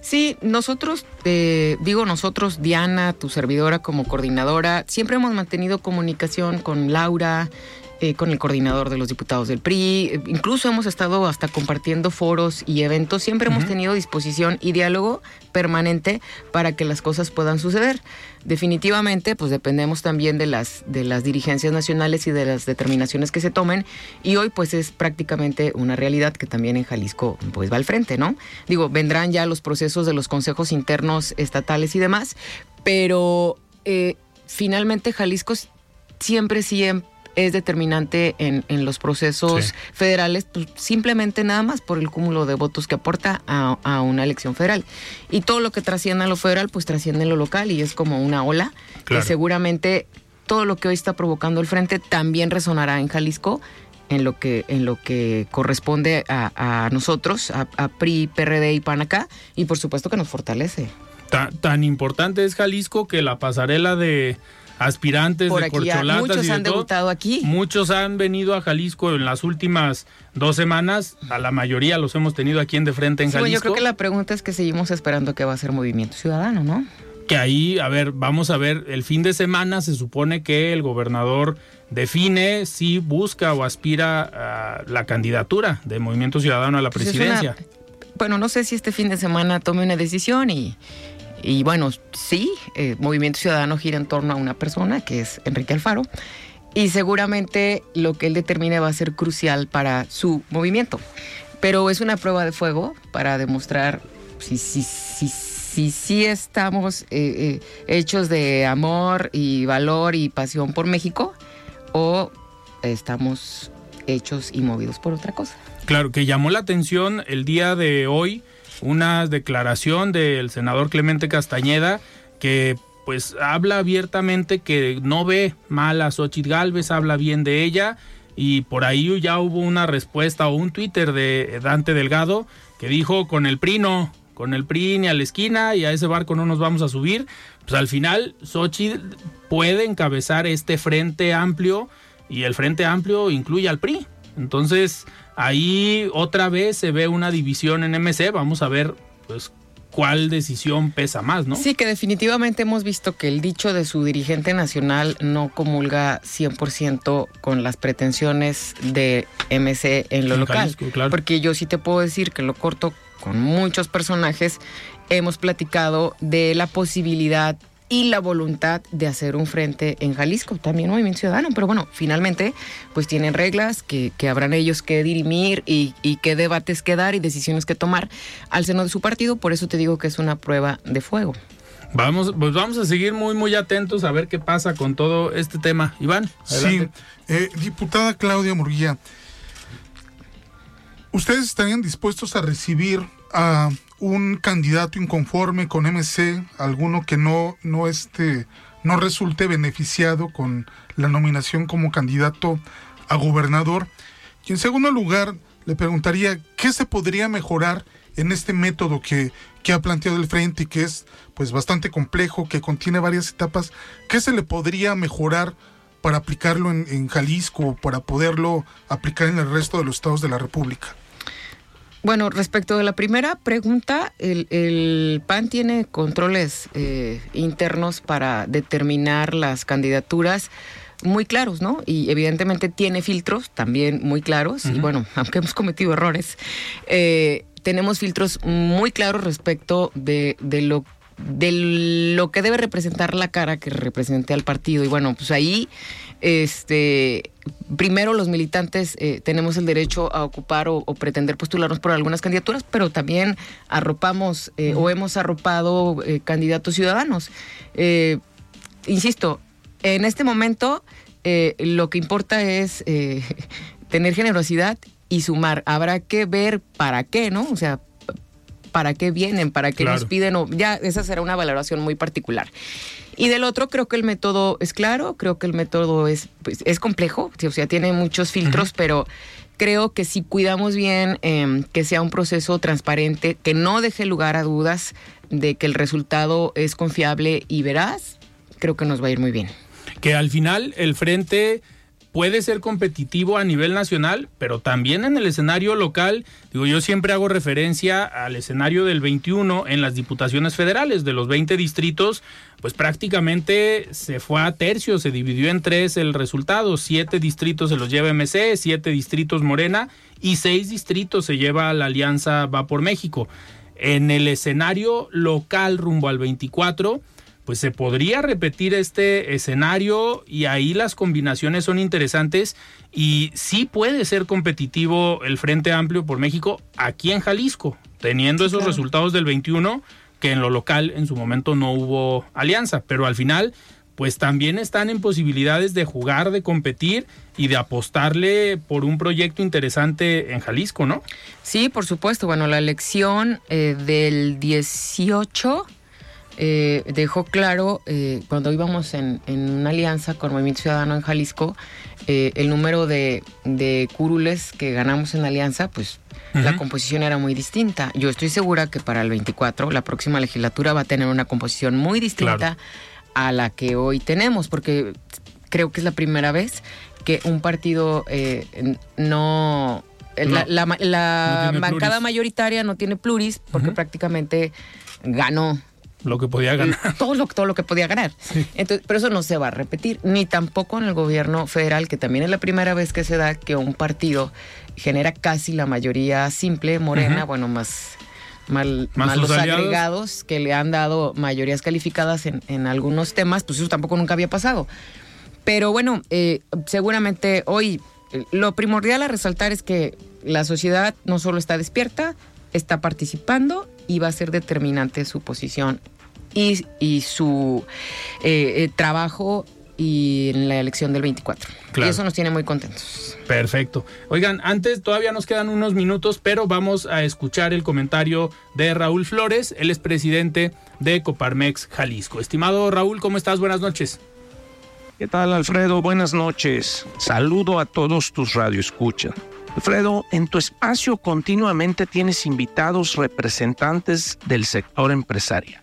Sí, nosotros, eh, digo nosotros, Diana, tu servidora como coordinadora, siempre hemos mantenido comunicación con Laura, eh, con el coordinador de los diputados del PRI, eh, incluso hemos estado hasta compartiendo foros y eventos, siempre hemos tenido disposición y diálogo permanente para que las cosas puedan suceder. Definitivamente, pues dependemos también de las, de las dirigencias nacionales y de las determinaciones que se tomen y hoy pues es prácticamente una realidad que también en Jalisco pues va al frente, ¿no? Digo, vendrán ya los procesos de los consejos internos estatales y demás, pero eh, finalmente Jalisco siempre em- es determinante en, en los procesos Sí. federales, pues, simplemente nada más por el cúmulo de votos que aporta a, a una elección federal. Y todo lo que trascienda a lo federal, pues trasciende en lo local y es como una ola Claro. que seguramente todo lo que hoy está provocando el frente también resonará en Jalisco en lo que, en lo que corresponde a, nosotros, a, PRI, PRD y PAN acá, y por supuesto que nos fortalece. Tan, importante es Jalisco que la pasarela de aspirantes de corcholatas muchos han debutado aquí. Muchos han venido a Jalisco en las últimas dos semanas. A la mayoría los hemos tenido aquí en de frente en Jalisco. yo creo que la pregunta es que seguimos esperando que va a ser Movimiento Ciudadano, ¿no? Que ahí, a ver, vamos a ver, el fin de semana se supone que el gobernador define si busca o aspira a la candidatura de Movimiento Ciudadano a la pues presidencia. bueno, no sé si este fin de semana tome una decisión y, y bueno, sí, eh, Movimiento Ciudadano gira en torno a una persona que es Enrique Alfaro y seguramente lo que él determine va a ser crucial para su movimiento. Pero es una prueba de fuego para demostrar si sí si, si, si, estamos eh, eh, hechos de amor y valor y pasión por México o estamos hechos y movidos por otra cosa. Claro, que llamó la atención el día de hoy una declaración del senador Clemente Castañeda que pues habla abiertamente que no ve mal a Xochitl Galvez, habla bien de ella y por ahí ya hubo una respuesta o un Twitter de Dante Delgado que dijo con el PRI no, con el PRI ni a la esquina y a ese barco no nos vamos a subir. Pues al final Xochitl puede encabezar este frente amplio y el frente amplio incluye al PRI. Entonces ahí otra vez se ve una división en MC. Vamos a ver pues cuál decisión pesa más, ¿no? Sí, que definitivamente hemos visto que el dicho de su dirigente nacional no comulga 100% con las pretensiones de MC en lo local. Porque yo sí te puedo decir que lo corto con muchos personajes hemos platicado de la posibilidad y la voluntad de hacer un frente en Jalisco, también Movimiento Ciudadano. Pero bueno, finalmente, pues tienen reglas que, habrán ellos que dirimir y, qué debates que dar y decisiones que tomar al seno de su partido. Por eso te digo que es una prueba de fuego. Vamos, pues vamos a seguir muy, muy atentos a ver qué pasa con todo este tema. Iván, adelante. Sí, eh, diputada Claudia Murguía, ¿ustedes estarían dispuestos a recibir a un candidato inconforme con MC, alguno que no, no, este, no resulte beneficiado con la nominación como candidato a gobernador. Y en segundo lugar, le preguntaría qué se podría mejorar en este método que, que ha planteado el frente y que es pues bastante complejo, que contiene varias etapas, ¿qué se le podría mejorar para aplicarlo en, en Jalisco, para poderlo aplicar en el resto de los estados de la República? Bueno, respecto de la primera pregunta, el, PAN tiene controles eh, internos para determinar las candidaturas muy claros, ¿no? Y evidentemente tiene filtros también muy claros. Y bueno, aunque hemos cometido errores, eh, tenemos filtros muy claros respecto de, de lo de lo que debe representar la cara que represente al partido. Y bueno, pues ahí, este, primero los militantes eh, tenemos el derecho a ocupar o, pretender postularnos por algunas candidaturas, pero también arropamos eh, o hemos arropado eh, candidatos ciudadanos. insisto, en este momento lo que importa es tener generosidad y sumar. Habrá que ver para qué, ¿no? O sea, para qué vienen, para qué nos piden, o ya esa será una valoración muy particular. Y del otro, creo que el método es claro, creo que el método es, pues, es complejo, o sea, tiene muchos filtros, pero creo que si cuidamos bien em, que sea un proceso transparente, que no deje lugar a dudas de que el resultado es confiable y veraz, creo que nos va a ir muy bien. Que al final el frente puede ser competitivo a nivel nacional, pero también en el escenario local. Digo, yo siempre hago referencia al escenario del 21 en las diputaciones federales, de los 20 distritos, pues prácticamente se fue a tercio, se dividió en tres el resultado. Siete distritos se los lleva MC, siete distritos Morena y seis distritos se lleva la Alianza Va por México. En el escenario local rumbo al 24 pues se podría repetir este escenario y ahí las combinaciones son interesantes y sí puede ser competitivo el Frente Amplio por México aquí en Jalisco, teniendo esos resultados del 21 que en lo local en su momento no hubo alianza, pero al final pues también están en posibilidades de jugar, de competir y de apostarle por un proyecto interesante en Jalisco, ¿no? Sí, por supuesto. Bueno, la elección eh, del 18 eh, dejó claro eh, cuando íbamos en, en, una alianza con Movimiento Ciudadano en Jalisco, eh, el número de, de, curules que ganamos en alianza, pues uh -huh. la composición era muy distinta. Yo estoy segura que para el 24, la próxima legislatura va a tener una composición muy distinta claro. a la que hoy tenemos, porque creo que es la primera vez que un partido no la, la, la no bancada pluris. mayoritaria no tiene pluris porque uh -huh. prácticamente ganó lo que podía ganar. Todo lo, todo lo que podía ganar. Sí. Entonces, pero eso no se va a repetir, ni tampoco en el gobierno federal, que también es la primera vez que se da que un partido genera casi la mayoría simple, morena, uh -huh. bueno, más, mal, más, más los agregados que le han dado mayorías calificadas en, en, algunos temas, pues eso tampoco nunca había pasado. Pero bueno, eh, seguramente hoy lo primordial a resaltar es que la sociedad no solo está despierta, está participando y va a ser determinante su posición y, y su eh, eh, trabajo y en la elección del 24. Claro. Y eso nos tiene muy contentos. Perfecto. Oigan, antes todavía nos quedan unos minutos, pero vamos a escuchar el comentario de Raúl Flores, él es presidente de Coparmex Jalisco. Estimado Raúl, ¿cómo estás? Buenas noches. ¿Qué tal, Alfredo? Buenas noches. Saludo a todos tus radioescuchas. Alfredo, en tu espacio continuamente tienes invitados representantes del sector empresarial,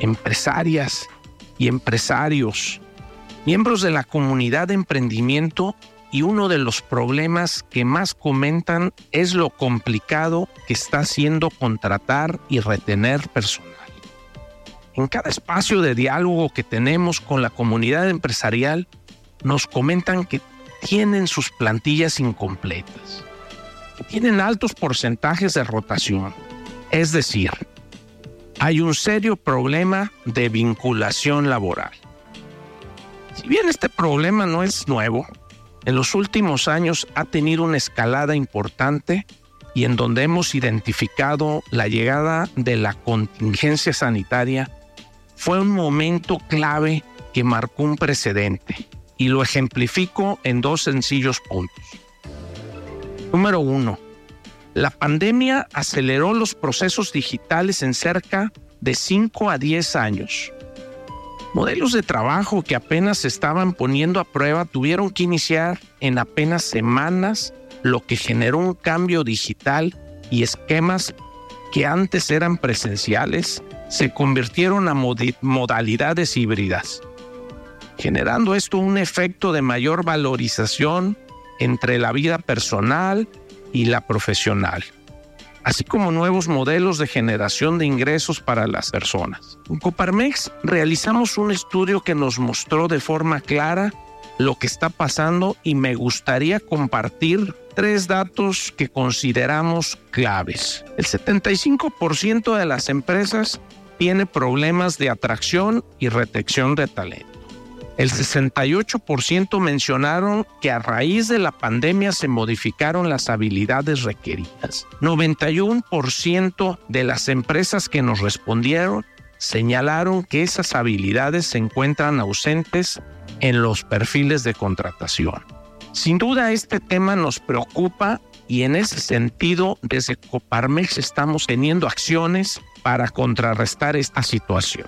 empresarias y empresarios, miembros de la comunidad de emprendimiento y uno de los problemas que más comentan es lo complicado que está siendo contratar y retener personal. En cada espacio de diálogo que tenemos con la comunidad empresarial, nos comentan que tienen sus plantillas incompletas, tienen altos porcentajes de rotación. Es decir, hay un serio problema de vinculación laboral. Si bien este problema no es nuevo, en los últimos años ha tenido una escalada importante y en donde hemos identificado la llegada de la contingencia sanitaria fue un momento clave que marcó un precedente y lo ejemplifico en dos sencillos puntos. Número uno, la pandemia aceleró los procesos digitales en cerca de 5 a 10 años. Modelos de trabajo que apenas se estaban poniendo a prueba tuvieron que iniciar en apenas semanas, lo que generó un cambio digital y esquemas que antes eran presenciales se convirtieron a modalidades híbridas, generando esto un efecto de mayor valorización entre la vida personal y la profesional, así como nuevos modelos de generación de ingresos para las personas. En Coparmex realizamos un estudio que nos mostró de forma clara lo que está pasando y me gustaría compartir tres datos que consideramos claves. El 75% de las empresas tiene problemas de atracción y retención de talento. El 68% mencionaron que a raíz de la pandemia se modificaron las habilidades requeridas. 91% de las empresas que nos respondieron señalaron que esas habilidades se encuentran ausentes en los perfiles de contratación. Sin duda este tema nos preocupa y en ese sentido desde Coparmex estamos teniendo acciones para contrarrestar esta situación.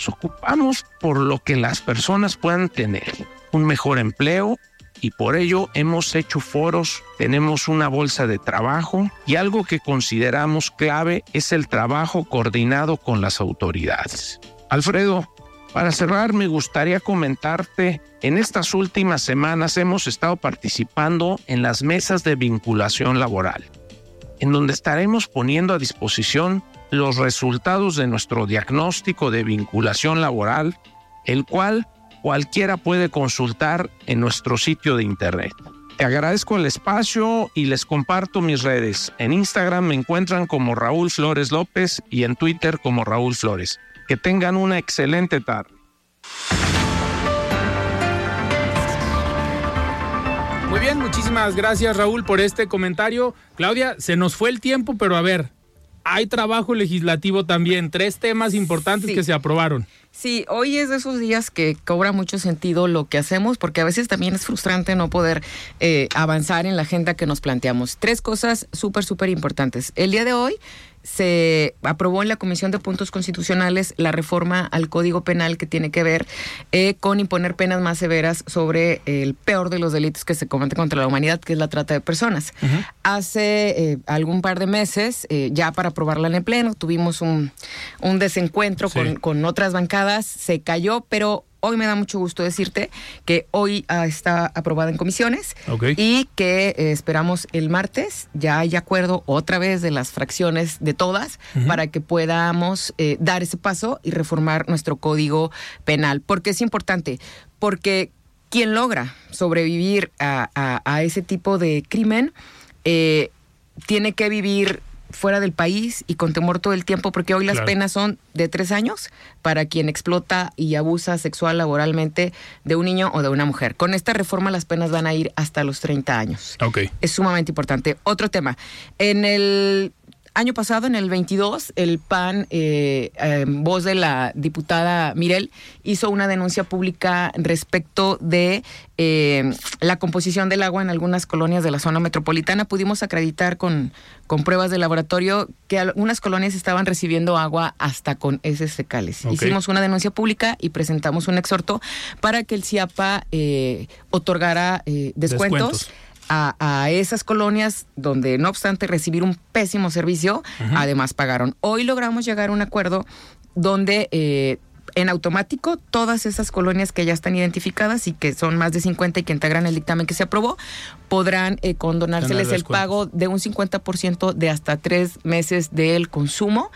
Nos ocupamos por lo que las personas puedan tener, un mejor empleo y por ello hemos hecho foros, tenemos una bolsa de trabajo y algo que consideramos clave es el trabajo coordinado con las autoridades. Alfredo, para cerrar me gustaría comentarte, en estas últimas semanas hemos estado participando en las mesas de vinculación laboral, en donde estaremos poniendo a disposición los resultados de nuestro diagnóstico de vinculación laboral, el cual cualquiera puede consultar en nuestro sitio de internet. Te agradezco el espacio y les comparto mis redes. En Instagram me encuentran como Raúl Flores López y en Twitter como Raúl Flores. Que tengan una excelente tarde. Muy bien, muchísimas gracias Raúl por este comentario. Claudia, se nos fue el tiempo, pero a ver, hay trabajo legislativo también, tres temas importantes sí. que se aprobaron. Sí, hoy es de esos días que cobra mucho sentido lo que hacemos, porque a veces también es frustrante no poder eh, avanzar en la agenda que nos planteamos. Tres cosas súper, súper importantes. El día de hoy se aprobó en la Comisión de Puntos Constitucionales la reforma al Código Penal que tiene que ver eh, con imponer penas más severas sobre el peor de los delitos que se cometen contra la humanidad, que es la trata de personas. Hace eh, algún par de meses, eh, ya para aprobarla en el Pleno, tuvimos un, un desencuentro con, con otras bancadas, se cayó, pero Hoy me da mucho gusto decirte que hoy ah, está aprobada en comisiones y que eh, esperamos el martes ya hay acuerdo otra vez de las fracciones de todas para que podamos eh, dar ese paso y reformar nuestro código penal. Porque es importante, porque quien logra sobrevivir a, ese tipo de crimen eh, tiene que vivir fuera del país y con temor todo el tiempo, porque hoy las penas son de tres años para quien explota y abusa sexual laboralmente de un niño o de una mujer. Con esta reforma las penas van a ir hasta los 30 años. Okay. Es sumamente importante. Otro tema. En el año pasado, en el 22, el PAN, eh, en voz de la diputada Mirel, hizo una denuncia pública respecto de eh, la composición del agua en algunas colonias de la zona metropolitana. Pudimos acreditar con, con pruebas de laboratorio que algunas colonias estaban recibiendo agua hasta con heces fecales. Hicimos una denuncia pública y presentamos un exhorto para que el CIAPA eh, otorgara descuentos a, esas colonias donde, no obstante recibir un pésimo servicio, además pagaron. Hoy logramos llegar a un acuerdo donde eh, en automático todas esas colonias que ya están identificadas y que son más de 50 y que integran el dictamen que se aprobó, podrán eh, condonárseles el pago de un 50% de hasta tres meses del consumo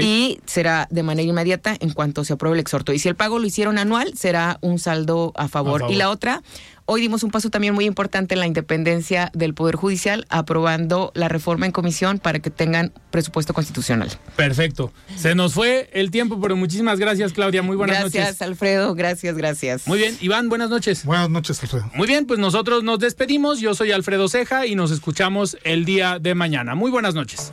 y será de manera inmediata en cuanto se apruebe el exhorto. Y si el pago lo hicieron anual, será un saldo a favor. Y la otra, Hoy dimos un paso también muy importante en la independencia del Poder Judicial, aprobando la reforma en comisión para que tengan presupuesto constitucional. Perfecto. Se nos fue el tiempo, pero muchísimas gracias, Claudia. Muy buenas noches. Gracias, Alfredo. Gracias, gracias. Muy bien. Iván, buenas noches. Buenas noches, Alfredo. Muy bien, pues nosotros nos despedimos. Yo soy Alfredo Ceja y nos escuchamos el día de mañana. Muy buenas noches.